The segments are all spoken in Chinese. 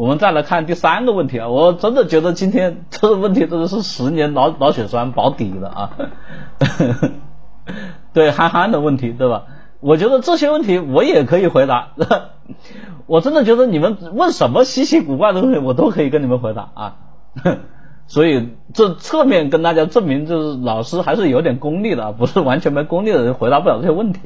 我们再来看第三个问题啊，我真的觉得今天这个问题真的是十年 脑脑血栓保底了啊。对憨憨的问题，对吧？我觉得这些问题我也可以回答。我真的觉得你们问什么稀奇古怪的东西，我都可以跟你们回答啊。所以这侧面跟大家证明，就是老师还是有点功力的，不是完全没功力的人回答不了这些问题。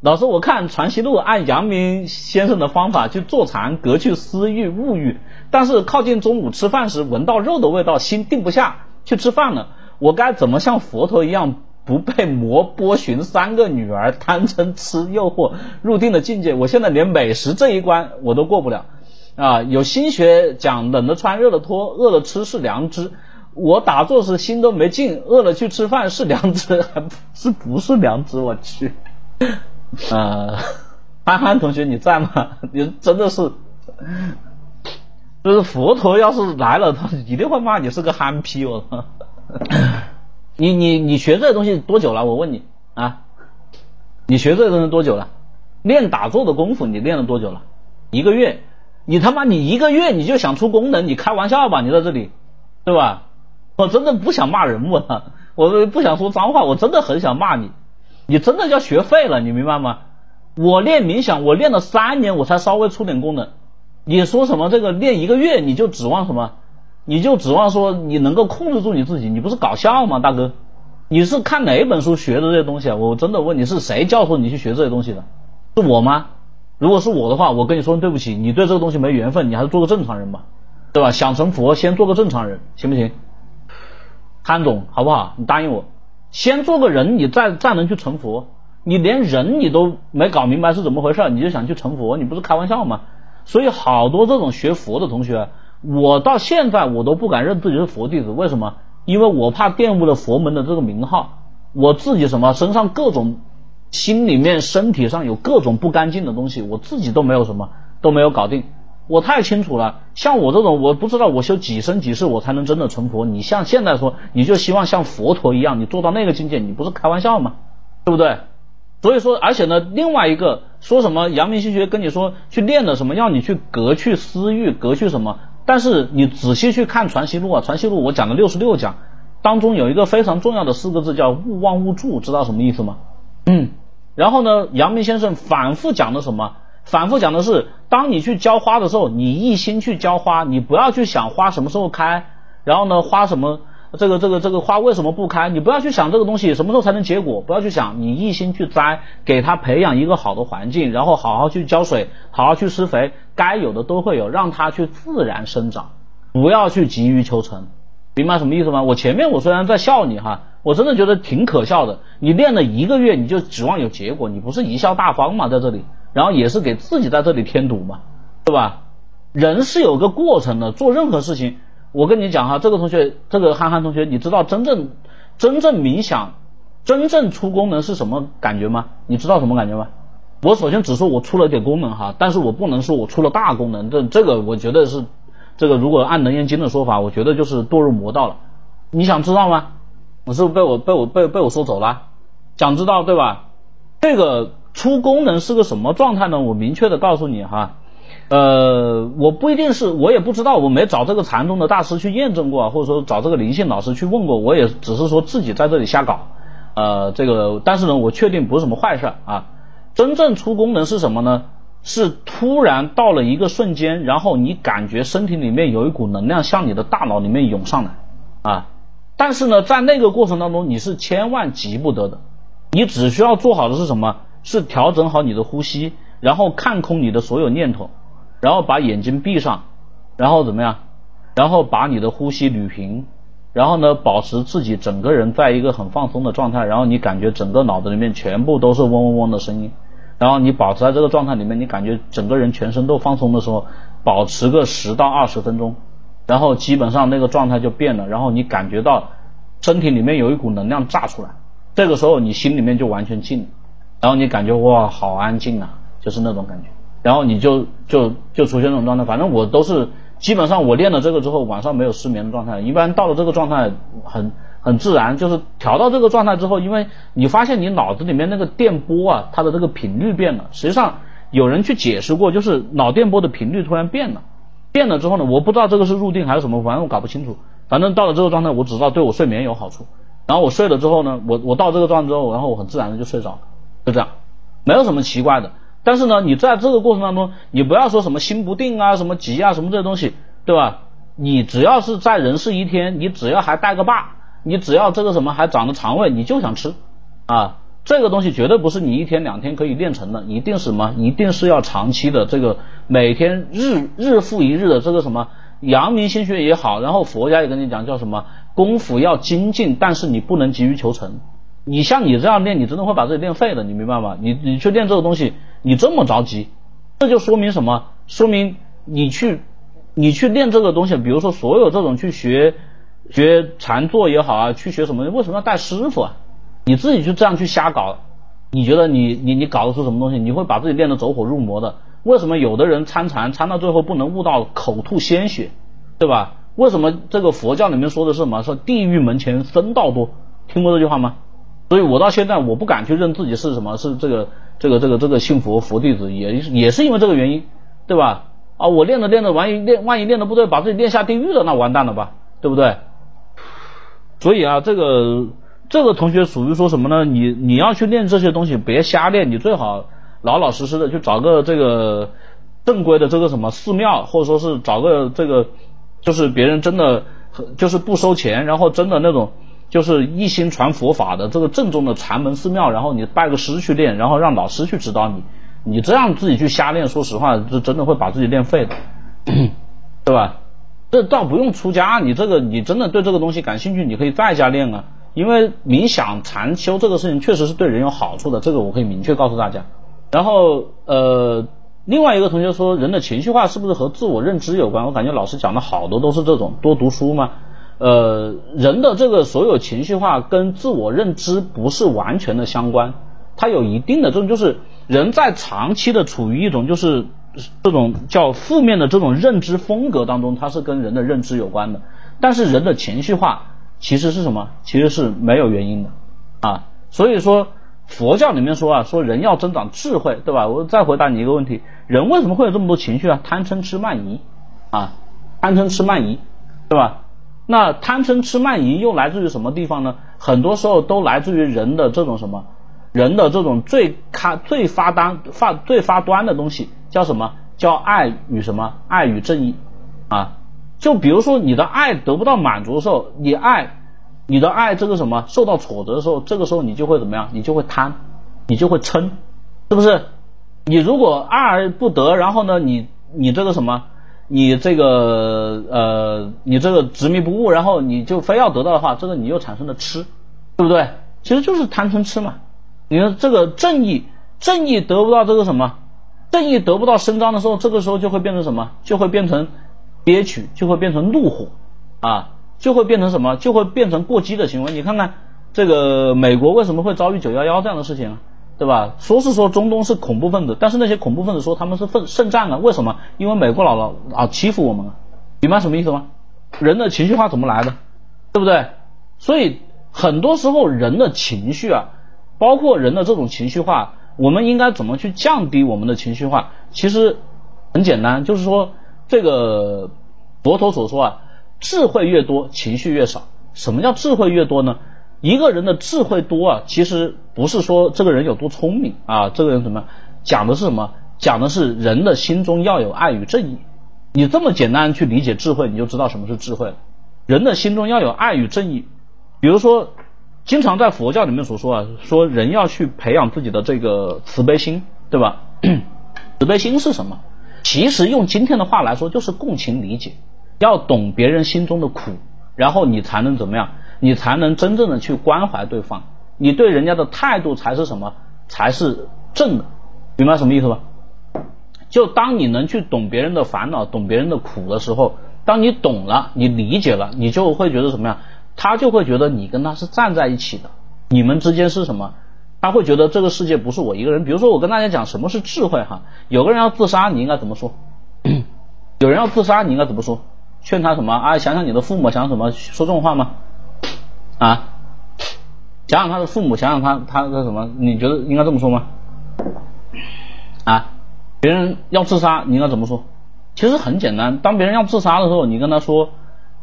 老师，我看《传习录》按阳明先生的方法去坐禅，革去私欲物欲，但是靠近中午吃饭时闻到肉的味道，心定不下去吃饭了。我该怎么像佛陀一样，不被魔波旬三个女儿贪嗔痴诱惑，入定的境界？我现在连美食这一关我都过不了啊！有心学讲冷的穿，热的脱，饿了吃是良知。我打坐时心都没静，饿了去吃饭是良知，还是不是良知？我去。呃，憨憨同学你在吗？你真的是，就是佛陀要是来了，他一定会骂你是个憨批。我操！你你你学这东西多久了？我问你啊，你学这些东西多久了？练打坐的功夫你练了多久了？一个月？你他妈你一个月你就想出功能？你开玩笑吧？你在这里，对吧？我真的不想骂人物了，我不想说脏话，我真的很想骂你。你真的叫学废了，你明白吗？我练冥想，我练了三年，我才稍微出点功能。你说什么这个练一个月你就指望什么？你就指望说你能够控制住你自己？你不是搞笑吗，大哥？你是看哪本书学的这些东西啊？我真的问你是谁教唆你去学这些东西的？是我吗？如果是我的话，我跟你说对不起，你对这个东西没缘分，你还是做个正常人吧，对吧？想成佛，先做个正常人，行不行？潘总，好不好？你答应我。先做个人，你再再能去成佛。你连人你都没搞明白是怎么回事，你就想去成佛，你不是开玩笑吗？所以好多这种学佛的同学，我到现在我都不敢认自己是佛弟子。为什么？因为我怕玷污了佛门的这个名号。我自己什么身上各种心里面身体上有各种不干净的东西，我自己都没有什么都没有搞定。我太清楚了，像我这种，我不知道我修几生几世我才能真的成佛。你像现在说，你就希望像佛陀一样，你做到那个境界，你不是开玩笑吗？对不对？所以说，而且呢，另外一个说什么阳明心学跟你说去练的什么，要你去隔去私欲，隔去什么？但是你仔细去看传习录啊，传习录我讲了六十六讲，当中有一个非常重要的四个字叫勿忘勿助，知道什么意思吗？嗯，然后呢，阳明先生反复讲的什么？反复讲的是，当你去浇花的时候，你一心去浇花，你不要去想花什么时候开，然后呢，花什么这个这个这个花为什么不开，你不要去想这个东西什么时候才能结果，不要去想，你一心去栽，给它培养一个好的环境，然后好好去浇水，好好去施肥，该有的都会有，让它去自然生长，不要去急于求成，明白什么意思吗？我前面我虽然在笑你哈，我真的觉得挺可笑的，你练了一个月你就指望有结果，你不是贻笑大方吗？在这里。然后也是给自己在这里添堵嘛，对吧？人是有个过程的，做任何事情，我跟你讲哈，这个同学，这个憨憨同学，你知道真正真正冥想，真正出功能是什么感觉吗？你知道什么感觉吗？我首先只说我出了点功能哈，但是我不能说我出了大功能，这这个我觉得是这个如果按楞严经的说法，我觉得就是堕入魔道了。你想知道吗？我是不是被我被我被被我说走了？想知道对吧？这个。出功能是个什么状态呢？我明确的告诉你哈，呃，我不一定是我也不知道，我没找这个禅宗的大师去验证过，或者说找这个灵性老师去问过，我也只是说自己在这里瞎搞，呃，这个，但是呢，我确定不是什么坏事啊。真正出功能是什么呢？是突然到了一个瞬间，然后你感觉身体里面有一股能量向你的大脑里面涌上来啊，但是呢，在那个过程当中，你是千万急不得的，你只需要做好的是什么？是调整好你的呼吸，然后看空你的所有念头，然后把眼睛闭上，然后怎么样？然后把你的呼吸捋平，然后呢，保持自己整个人在一个很放松的状态，然后你感觉整个脑子里面全部都是嗡嗡嗡的声音，然后你保持在这个状态里面，你感觉整个人全身都放松的时候，保持个十到二十分钟，然后基本上那个状态就变了，然后你感觉到身体里面有一股能量炸出来，这个时候你心里面就完全静了。然后你感觉哇，好安静啊，就是那种感觉，然后你就就就出现这种状态。反正我都是基本上我练了这个之后，晚上没有失眠的状态。一般到了这个状态，很很自然，就是调到这个状态之后，因为你发现你脑子里面那个电波啊，它的这个频率变了。实际上有人去解释过，就是脑电波的频率突然变了。变了之后呢，我不知道这个是入定还是什么，反正我搞不清楚。反正到了这个状态，我只知道对我睡眠有好处。然后我睡了之后呢，我我到这个状态之后，然后我很自然的就睡着了，就这样，没有什么奇怪的。但是呢，你在这个过程当中，你不要说什么心不定啊，什么急啊，什么这些东西，对吧？你只要是在人世一天，你只要还带个把，你只要这个什么还长着肠胃，你就想吃啊。这个东西绝对不是你一天两天可以练成的，一定是什么？一定是要长期的，这个每天日日复一日的这个什么阳明心学也好，然后佛家也跟你讲叫什么功夫要精进，但是你不能急于求成。你像你这样练，你真的会把自己练废的，你明白吗？你你去练这个东西，你这么着急，这就说明什么？说明你去你去练这个东西，比如说所有这种去学学禅坐也好啊，去学什么？为什么要带师傅啊？你自己就这样去瞎搞，你觉得你你你搞得出什么东西？你会把自己练得走火入魔的。为什么有的人参禅参到最后不能悟到口吐鲜血，对吧？为什么这个佛教里面说的是什么？说地狱门前僧道多，听过这句话吗？所以我到现在我不敢去认自己是什么，是这个这个这个这个信佛佛弟子，也也是因为这个原因，对吧？啊，我练着练着，万一练万一练的不对，把自己练下地狱了，那完蛋了吧，对不对？所以啊，这个。这个同学属于说什么呢？你你要去练这些东西，别瞎练，你最好老老实实的去找个这个正规的这个什么寺庙，或者说是找个这个就是别人真的就是不收钱，然后真的那种就是一心传佛法的这个正宗的禅门寺庙，然后你拜个师去练，然后让老师去指导你，你这样自己去瞎练，说实话，是真的会把自己练废的，对吧？这倒不用出家，你这个你真的对这个东西感兴趣，你可以在家练啊。因为冥想禅修这个事情确实是对人有好处的，这个我可以明确告诉大家。然后呃，另外一个同学说，人的情绪化是不是和自我认知有关？我感觉老师讲的好多都是这种，多读书嘛。呃，人的这个所有情绪化跟自我认知不是完全的相关，它有一定的这种，就是人在长期的处于一种就是这种叫负面的这种认知风格当中，它是跟人的认知有关的。但是人的情绪化。其实是什么？其实是没有原因的啊！所以说佛教里面说啊，说人要增长智慧，对吧？我再回答你一个问题：人为什么会有这么多情绪啊？贪嗔痴慢疑啊，贪嗔痴慢疑，对吧？那贪嗔痴慢疑又来自于什么地方呢？很多时候都来自于人的这种什么？人的这种最开最发端发最发端的东西叫什么？叫爱与什么？爱与正义啊！就比如说你的爱得不到满足的时候，你爱你的爱这个什么受到挫折的时候，这个时候你就会怎么样？你就会贪，你就会嗔，是不是？你如果爱而不得，然后呢，你你这个什么，你这个呃，你这个执迷不悟，然后你就非要得到的话，这个你又产生了痴，对不对？其实就是贪嗔痴嘛。你说这个正义，正义得不到这个什么，正义得不到伸张的时候，这个时候就会变成什么？就会变成。憋屈就会变成怒火啊，就会变成什么？就会变成过激的行为。你看看这个美国为什么会遭遇九幺幺这样的事情，对吧？说是说中东是恐怖分子，但是那些恐怖分子说他们是奋圣战啊？为什么？因为美国佬佬啊欺负我们啊，明白什么意思吗？人的情绪化怎么来的？对不对？所以很多时候人的情绪啊，包括人的这种情绪化，我们应该怎么去降低我们的情绪化？其实很简单，就是说。这个佛陀所说啊，智慧越多，情绪越少。什么叫智慧越多呢？一个人的智慧多啊，其实不是说这个人有多聪明啊，这个人什么讲的是什么？讲的是人的心中要有爱与正义。你这么简单去理解智慧，你就知道什么是智慧了。人的心中要有爱与正义。比如说，经常在佛教里面所说啊，说人要去培养自己的这个慈悲心，对吧？慈悲心是什么？其实用今天的话来说，就是共情理解，要懂别人心中的苦，然后你才能怎么样？你才能真正的去关怀对方，你对人家的态度才是什么？才是正的，明白什么意思吧？就当你能去懂别人的烦恼，懂别人的苦的时候，当你懂了，你理解了，你就会觉得什么样？他就会觉得你跟他是站在一起的，你们之间是什么？他会觉得这个世界不是我一个人。比如说，我跟大家讲什么是智慧哈，有个人要自杀，你应该怎么说？有人要自杀，你应该怎么说？劝他什么啊？想想你的父母，想想什么？说这种话吗？啊？想想他的父母，想想他他的什么？你觉得应该这么说吗？啊？别人要自杀，你应该怎么说？其实很简单，当别人要自杀的时候，你跟他说，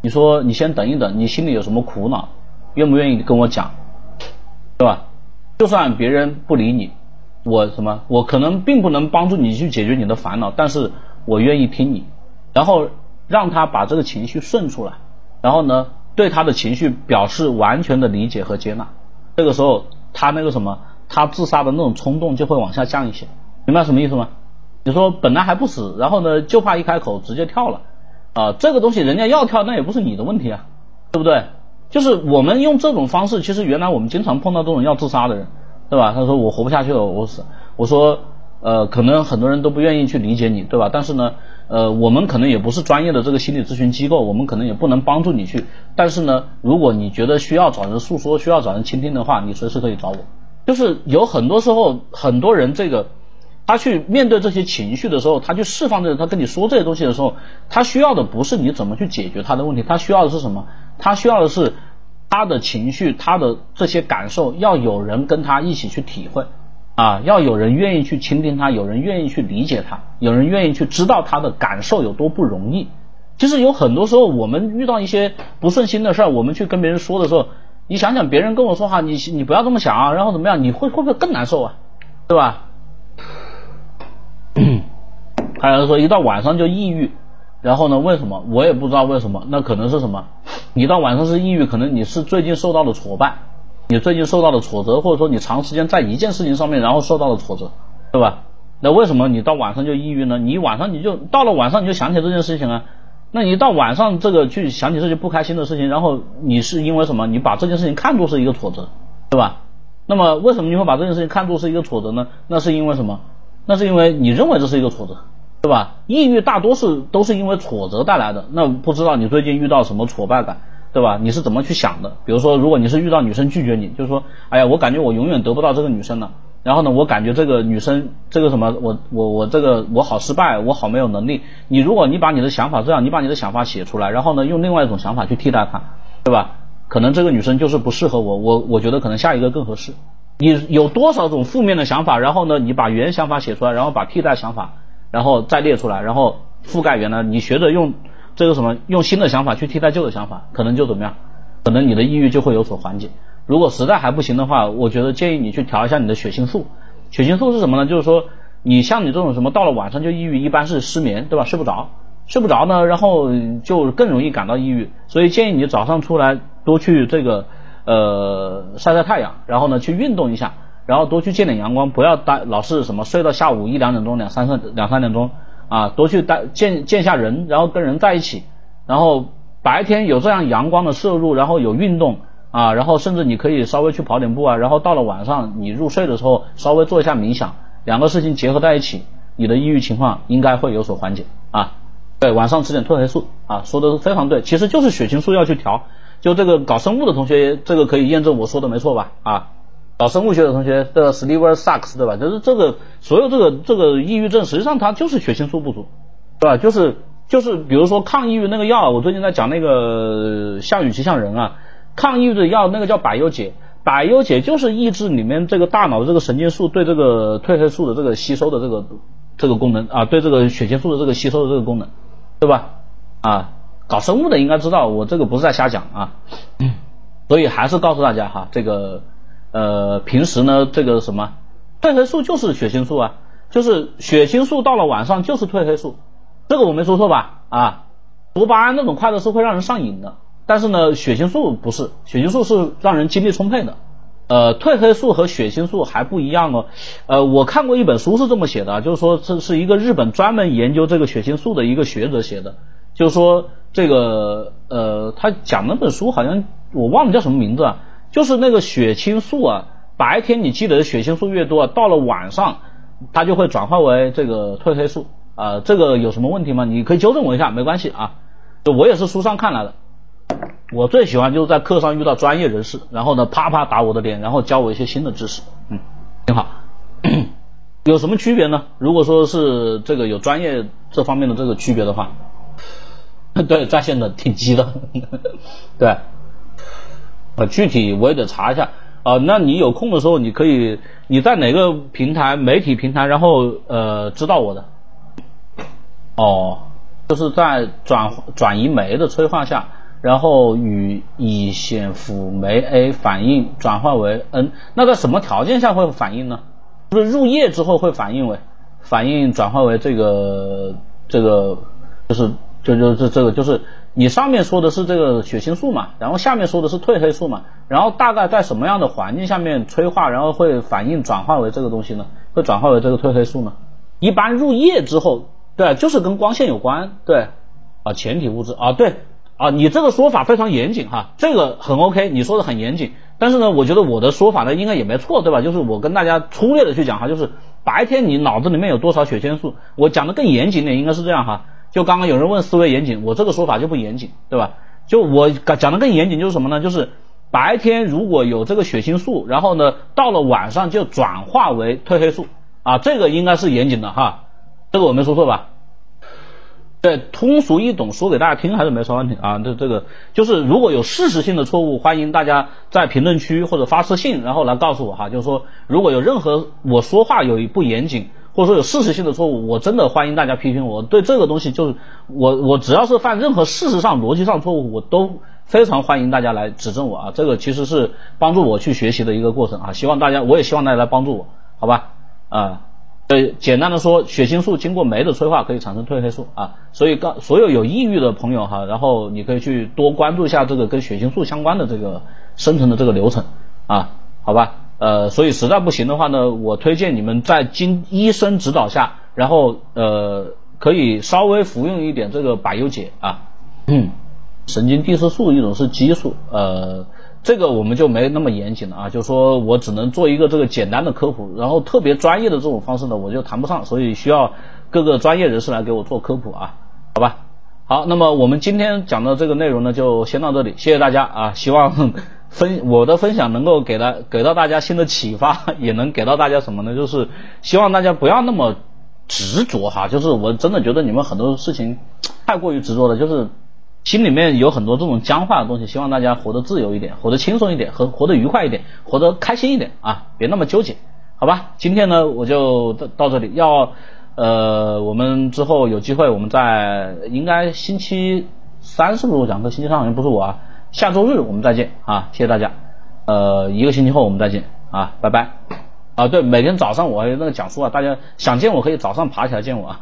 你说你先等一等，你心里有什么苦恼，愿不愿意跟我讲，对吧？就算别人不理你，我什么，我可能并不能帮助你去解决你的烦恼，但是我愿意听你，然后让他把这个情绪顺出来，然后呢，对他的情绪表示完全的理解和接纳，这个时候他那个什么，他自杀的那种冲动就会往下降一些，明白什么意思吗？你说本来还不死，然后呢就怕一开口直接跳了啊！这个东西人家要跳，那也不是你的问题啊，对不对？就是我们用这种方式，其实原来我们经常碰到这种要自杀的人，对吧？他说我活不下去了，我死。我说呃，可能很多人都不愿意去理解你，对吧？但是呢，呃，我们可能也不是专业的这个心理咨询机构，我们可能也不能帮助你去。但是呢，如果你觉得需要找人诉说，需要找人倾听的话，你随时可以找我。就是有很多时候，很多人这个。他去面对这些情绪的时候，他去释放这，他跟你说这些东西的时候，他需要的不是你怎么去解决他的问题，他需要的是什么？他需要的是他的情绪，他的这些感受要有人跟他一起去体会啊，要有人愿意去倾听他，有人愿意去理解他，有人愿意去知道他的感受有多不容易。其实有很多时候，我们遇到一些不顺心的事儿，我们去跟别人说的时候，你想想别人跟我说话，你你不要这么想啊，然后怎么样？你会会不会更难受啊？对吧？还有人说一到晚上就抑郁，然后呢？为什么？我也不知道为什么。那可能是什么？你到晚上是抑郁，可能你是最近受到了挫败，你最近受到了挫折，或者说你长时间在一件事情上面，然后受到了挫折，对吧？那为什么你到晚上就抑郁呢？你晚上你就到了晚上你就想起这件事情啊？那你到晚上这个去想起这些不开心的事情，然后你是因为什么？你把这件事情看作是一个挫折，对吧？那么为什么你会把这件事情看作是一个挫折呢？那是因为什么？那是因为你认为这是一个挫折，对吧？抑郁大多是都是因为挫折带来的。那不知道你最近遇到什么挫败感，对吧？你是怎么去想的？比如说，如果你是遇到女生拒绝你，就是说，哎呀，我感觉我永远得不到这个女生了。然后呢，我感觉这个女生这个什么，我我我这个我好失败，我好没有能力。你如果你把你的想法这样，你把你的想法写出来，然后呢，用另外一种想法去替代它，对吧？可能这个女生就是不适合我，我我觉得可能下一个更合适。你有多少种负面的想法，然后呢，你把原想法写出来，然后把替代想法，然后再列出来，然后覆盖原来，你学着用这个什么，用新的想法去替代旧的想法，可能就怎么样？可能你的抑郁就会有所缓解。如果实在还不行的话，我觉得建议你去调一下你的血清素。血清素是什么呢？就是说，你像你这种什么到了晚上就抑郁，一般是失眠，对吧？睡不着，睡不着呢，然后就更容易感到抑郁。所以建议你早上出来多去这个。呃，晒晒太阳，然后呢，去运动一下，然后多去见点阳光，不要待老是什么睡到下午一两点钟、两三三两三点钟啊，多去待见见下人，然后跟人在一起，然后白天有这样阳光的摄入，然后有运动啊，然后甚至你可以稍微去跑点步啊，然后到了晚上你入睡的时候稍微做一下冥想，两个事情结合在一起，你的抑郁情况应该会有所缓解啊。对，晚上吃点褪黑素啊，说的是非常对，其实就是血清素要去调。就这个搞生物的同学，这个可以验证我说的没错吧？啊，搞生物学的同学的 Sliver Sucks 对吧？就是这个所有这个这个抑郁症，实际上它就是血清素不足，对吧？就是就是比如说抗抑郁那个药，我最近在讲那个项羽骑象人啊，抗抑郁的药那个叫百忧解，百忧解就是抑制里面这个大脑的这个神经素对这个褪黑素的这个吸收的这个这个功能啊，对这个血清素的这个吸收的这个功能，对吧？啊。搞生物的应该知道，我这个不是在瞎讲啊，所以还是告诉大家哈，这个呃平时呢这个什么褪黑素就是血清素啊，就是血清素到了晚上就是褪黑素，这个我没说错吧啊？多巴胺那种快乐是会让人上瘾的，但是呢血清素不是，血清素是让人精力充沛的，呃褪黑素和血清素还不一样哦，呃我看过一本书是这么写的，就是说这是一个日本专门研究这个血清素的一个学者写的，就是说。这个呃，他讲那本书好像我忘了叫什么名字啊，就是那个血清素啊，白天你积累的血清素越多，到了晚上它就会转化为这个褪黑素啊，这个有什么问题吗？你可以纠正我一下，没关系啊，就我也是书上看来的，我最喜欢就是在课上遇到专业人士，然后呢啪啪打我的脸，然后教我一些新的知识，嗯，挺好，有什么区别呢？如果说是这个有专业这方面的这个区别的话。对，在线的挺急的，对，呃，具体我也得查一下啊。那你有空的时候，你可以你在哪个平台、媒体平台，然后呃知道我的？哦，就是在转转移酶的催化下，然后与乙酰辅酶 A 反应转化为 N。那在什么条件下会反应呢？就是入液之后会反应为反应转化为这个这个就是就就这这个就是你上面说的是这个血清素嘛，然后下面说的是褪黑素嘛，然后大概在什么样的环境下面催化，然后会反应转化为这个东西呢？会转化为这个褪黑素呢？一般入夜之后。对，就是跟光线有关，对，啊，前体物质啊，对，啊，你这个说法非常严谨哈，这个很 OK，你说的很严谨，但是呢，我觉得我的说法呢应该也没错，对吧？就是我跟大家粗略的去讲哈，就是白天你脑子里面有多少血清素，我讲的更严谨点，应该是这样哈，就刚刚有人问思维严谨，我这个说法就不严谨，对吧？就我讲的更严谨就是什么呢？就是白天如果有这个血清素，然后呢，到了晚上就转化为褪黑素啊，这个应该是严谨的哈。这个我没说错吧？对，通俗易懂，说给大家听还是没啥问题啊。这这个就是如果有事实性的错误，欢迎大家在评论区或者发私信，然后来告诉我哈。就是说，如果有任何我说话有不严谨，或者说有事实性的错误，我真的欢迎大家批评我。对这个东西，就是我我只要是犯任何事实上、逻辑上错误，我都非常欢迎大家来指正我啊。这个其实是帮助我去学习的一个过程啊。希望大家，我也希望大家来帮助我，好吧？啊。呃，简单的说，血清素经过酶的催化可以产生褪黑素啊，所以刚所有有抑郁的朋友哈，然后你可以去多关注一下这个跟血清素相关的这个生成的这个流程啊，好吧，呃，所以实在不行的话呢，我推荐你们在经医生指导下，然后呃可以稍微服用一点这个百优解啊，嗯，神经递质素一种是激素，呃。这个我们就没那么严谨了啊，就说我只能做一个这个简单的科普，然后特别专业的这种方式呢，我就谈不上，所以需要各个专业人士来给我做科普啊，好吧？好，那么我们今天讲的这个内容呢，就先到这里，谢谢大家啊，希望分我的分享能够给到给到大家新的启发，也能给到大家什么呢？就是希望大家不要那么执着哈，就是我真的觉得你们很多事情太过于执着了，就是。心里面有很多这种僵化的东西，希望大家活得自由一点，活得轻松一点，和活得愉快一点，活得开心一点啊，别那么纠结，好吧？今天呢，我就到到这里，要呃，我们之后有机会，我们在应该星期三是不是我讲课？星期三好像不是我啊，下周日我们再见啊，谢谢大家，呃，一个星期后我们再见啊，拜拜啊，对，每天早上我那个讲书啊，大家想见我可以早上爬起来见我。